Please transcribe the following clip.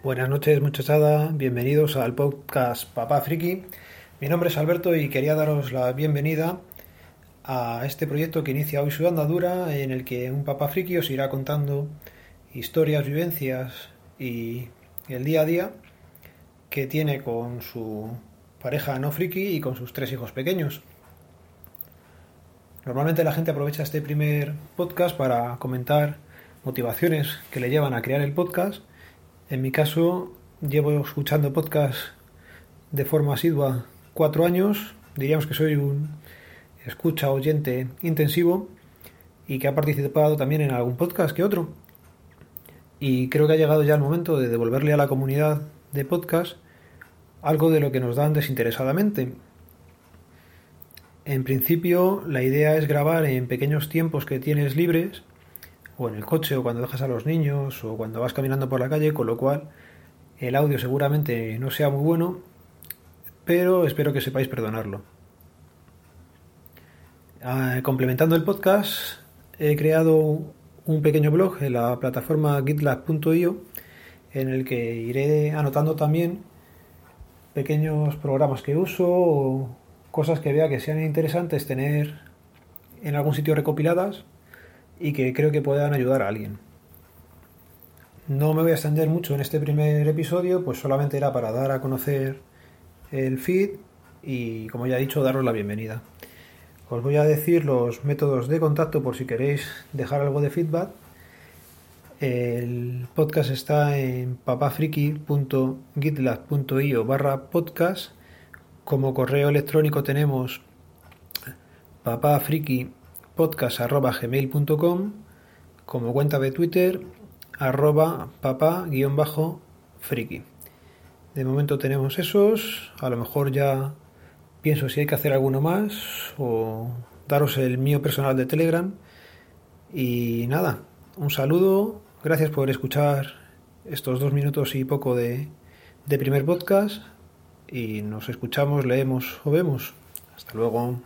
Buenas noches muchachada, bienvenidos al podcast Papá Friki. Mi nombre es Alberto y quería daros la bienvenida a este proyecto que inicia hoy su andadura en el que un papá friki os irá contando historias, vivencias y el día a día que tiene con su pareja no friki y con sus tres hijos pequeños. Normalmente la gente aprovecha este primer podcast para comentar motivaciones que le llevan a crear el podcast. En mi caso, llevo escuchando podcast de forma asidua cuatro años. Diríamos que soy un escucha oyente intensivo y que ha participado también en algún podcast que otro. Y creo que ha llegado ya el momento de devolverle a la comunidad de podcast algo de lo que nos dan desinteresadamente. En principio, la idea es grabar en pequeños tiempos que tienes libres, o en el coche, o cuando dejas a los niños, o cuando vas caminando por la calle, con lo cual el audio seguramente no sea muy bueno, pero espero que sepáis perdonarlo. Ah, complementando el podcast, he creado un pequeño blog en la plataforma gitlab.io en el que iré anotando también pequeños programas que uso o cosas que vea que sean interesantes tener en algún sitio recopiladas y que creo que puedan ayudar a alguien. No me voy a extender mucho en este primer episodio, pues solamente era para dar a conocer el feed y, como ya he dicho, daros la bienvenida. Os voy a decir los métodos de contacto por si queréis dejar algo de feedback. El podcast está en papafriki.gitlab.io barra podcast. Como correo electrónico tenemos papafrikipodcast.gmail.com Como cuenta de Twitter arroba papá-friki. De momento tenemos esos. A lo mejor ya pienso si hay que hacer alguno más o daros el mío personal de Telegram. Y nada, un saludo Gracias por escuchar estos dos minutos y poco de, de primer podcast y nos escuchamos, leemos o vemos. Hasta luego.